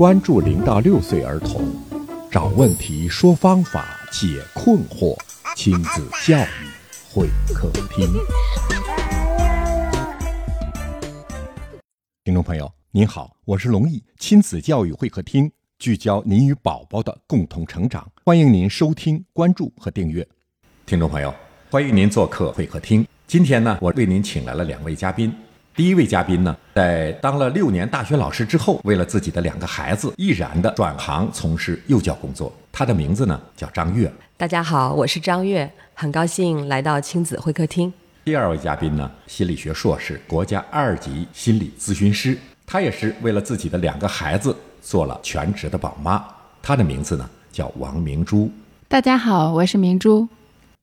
关注零到六岁儿童，找问题，说方法，解困惑，亲子教育会客厅。听众朋友，您好，我是龙毅，亲子教育会客厅聚焦您与宝宝的共同成长，欢迎您收听、关注和订阅。听众朋友，欢迎您做客会客厅。今天呢，我为您请来了两位嘉宾。第一位嘉宾呢，在当了六年大学老师之后，为了自己的两个孩子，毅然的转行从事幼教工作。他的名字呢叫张悦。大家好，我是张悦，很高兴来到亲子会客厅。第二位嘉宾呢，心理学硕士，国家二级心理咨询师。他也是为了自己的两个孩子做了全职的宝妈。他的名字呢叫王明珠。大家好，我是明珠。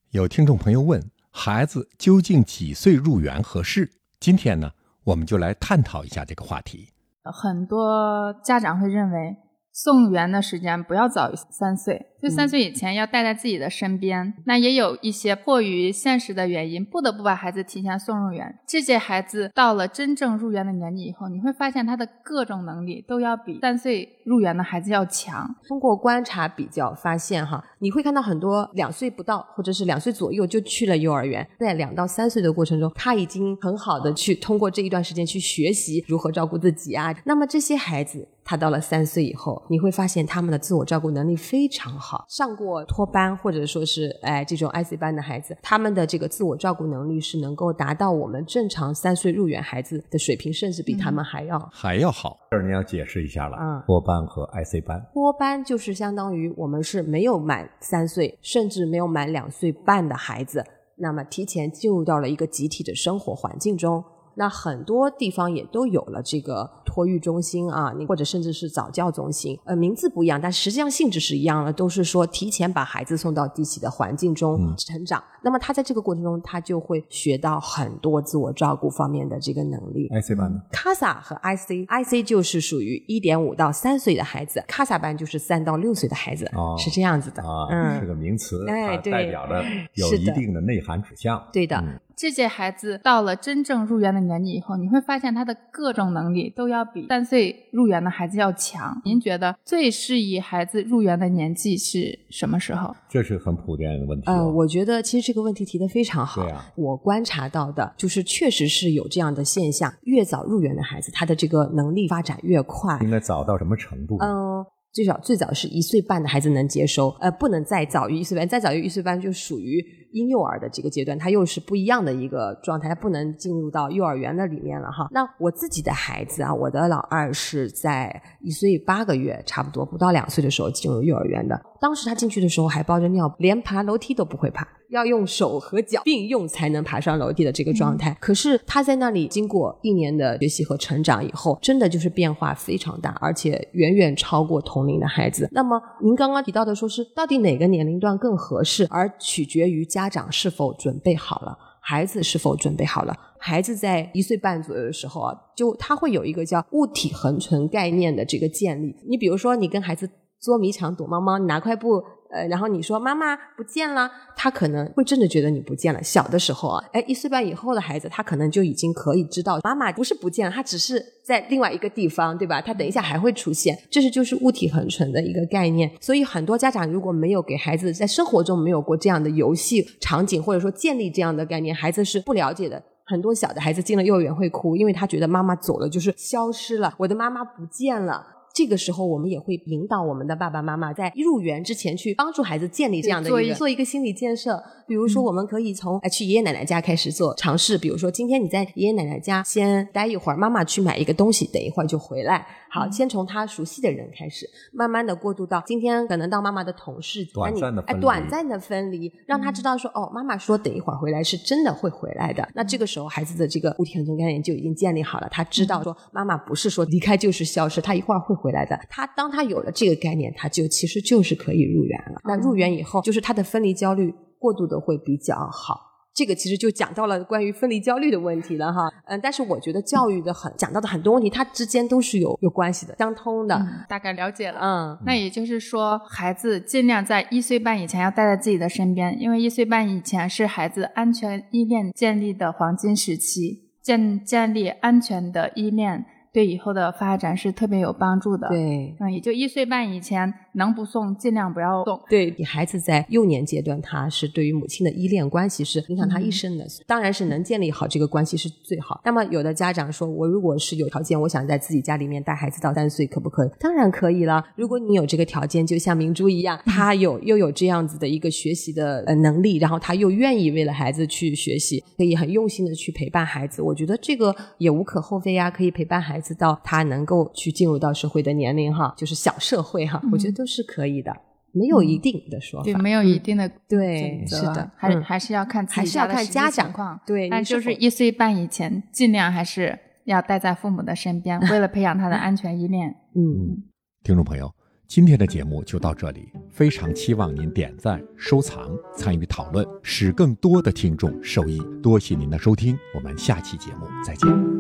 有听众朋友问。孩子究竟几岁入园合适？今天呢，我们就来探讨一下这个话题。很多家长会认为。送园的时间不要早于三岁，就三岁以前要带在自己的身边。那也有一些迫于现实的原因，不得不把孩子提前送入园。这些孩子到了真正入园的年纪以后，你会发现他的各种能力都要比三岁入园的孩子要强。通过观察比较发现，哈，你会看到很多两岁不到或者是两岁左右就去了幼儿园，在两到三岁的过程中，他已经很好的去通过这一段时间去学习如何照顾自己啊。那么这些孩子。他到了三岁以后，你会发现他们的自我照顾能力非常好。上过托班或者说是哎这种 IC 班的孩子，他们的这个自我照顾能力是能够达到我们正常三岁入园孩子的水平，甚至比他们还要还要好。这儿你要解释一下了，嗯，托班和 IC 班。托班就是相当于我们是没有满三岁，甚至没有满两岁半的孩子，那么提前进入到了一个集体的生活环境中。那很多地方也都有了这个托育中心啊，你或者甚至是早教中心，呃，名字不一样，但实际上性质是一样的，都是说提前把孩子送到地起的环境中成长。那么他在这个过程中，他就会学到很多自我照顾方面的这个能力。IC 班呢？CASA 和 IC，IC 就是属于一点五到三岁的孩子，CASA 班就是三到六岁的孩子，哦是这样子的。啊，是个名词，它代表的有一定的内涵指向。对的。这些孩子到了真正入园的年纪以后，你会发现他的各种能力都要比三岁入园的孩子要强。您觉得最适宜孩子入园的年纪是什么时候？这是很普遍的问题。呃，我觉得其实这个问题提的非常好。对啊，我观察到的就是确实是有这样的现象：越早入园的孩子，他的这个能力发展越快。应该早到什么程度？嗯。最少最早是一岁半的孩子能接收，呃，不能再早于一岁半，再早于一岁半就属于婴幼儿的这个阶段，他又是不一样的一个状态，它不能进入到幼儿园的里面了哈。那我自己的孩子啊，我的老二是在一岁八个月，差不多不到两岁的时候进入幼儿园的，当时他进去的时候还抱着尿布，连爬楼梯都不会爬。要用手和脚并用才能爬上楼梯的这个状态，可是他在那里经过一年的学习和成长以后，真的就是变化非常大，而且远远超过同龄的孩子。那么您刚刚提到的说是到底哪个年龄段更合适，而取决于家长是否准备好了，孩子是否准备好了。孩子在一岁半左右的时候啊，就他会有一个叫物体恒存概念的这个建立。你比如说，你跟孩子捉迷藏、躲猫猫，你拿块布。呃，然后你说妈妈不见了，他可能会真的觉得你不见了。小的时候啊，哎，一岁半以后的孩子，他可能就已经可以知道妈妈不是不见了，他只是在另外一个地方，对吧？他等一下还会出现，这是就是物体恒存的一个概念。所以很多家长如果没有给孩子在生活中没有过这样的游戏场景，或者说建立这样的概念，孩子是不了解的。很多小的孩子进了幼儿园会哭，因为他觉得妈妈走了就是消失了，我的妈妈不见了。这个时候，我们也会引导我们的爸爸妈妈在入园之前去帮助孩子建立这样的一个做一个心理建设。比如说，我们可以从去爷爷奶奶家开始做尝试。比如说，今天你在爷爷奶奶家先待一会儿，妈妈去买一个东西，等一会儿就回来。好，先从他熟悉的人开始，慢慢的过渡到今天可能到妈妈的同事，短暂的哎，短暂的分离，让他知道说，哦，妈妈说等一会儿回来是真的会回来的。那这个时候，孩子的这个物体恒存概念就已经建立好了，他知道说妈妈不是说离开就是消失，他一会儿会回来的。他当他有了这个概念，他就其实就是可以入园了。那入园以后，就是他的分离焦虑过度的会比较好。这个其实就讲到了关于分离焦虑的问题了哈，嗯，但是我觉得教育的很讲到的很多问题，它之间都是有有关系的，相通的。大概了解了，嗯，那也就是说，孩子尽量在一岁半以前要待在自己的身边，因为一岁半以前是孩子安全依恋建立的黄金时期，建建立安全的依恋。对以后的发展是特别有帮助的。，对。嗯，也就一岁半以前能不送尽量不要送。对，你孩子在幼年阶段，他是对于母亲的依恋关系是影响他一生的。当然是能建立好这个关系是最好。那么有的家长说，我如果是有条件，我想在自己家里面带孩子到三岁，可不可以？当然可以了。如果你有这个条件，就像明珠一样，他有又有这样子的一个学习的呃能力，然后他又愿意为了孩子去学习，可以很用心的去陪伴孩子。我觉得这个也无可厚非呀，可以陪伴孩子到他能够去进入到社会的年龄哈，就是小社会哈，我觉得都是可以的。没有一定的说法，对，没有一定的对是的还嗯还是要看自己还是要看家长况。对但就是一岁半以前，尽量还是要待在父母的身边，为了培养他的安全依恋。嗯，听众朋友，今天的节目就到这里，非常期望您点赞、收藏、参与讨论，使更多的听众受益。多谢您的收听，我们下期节目再见。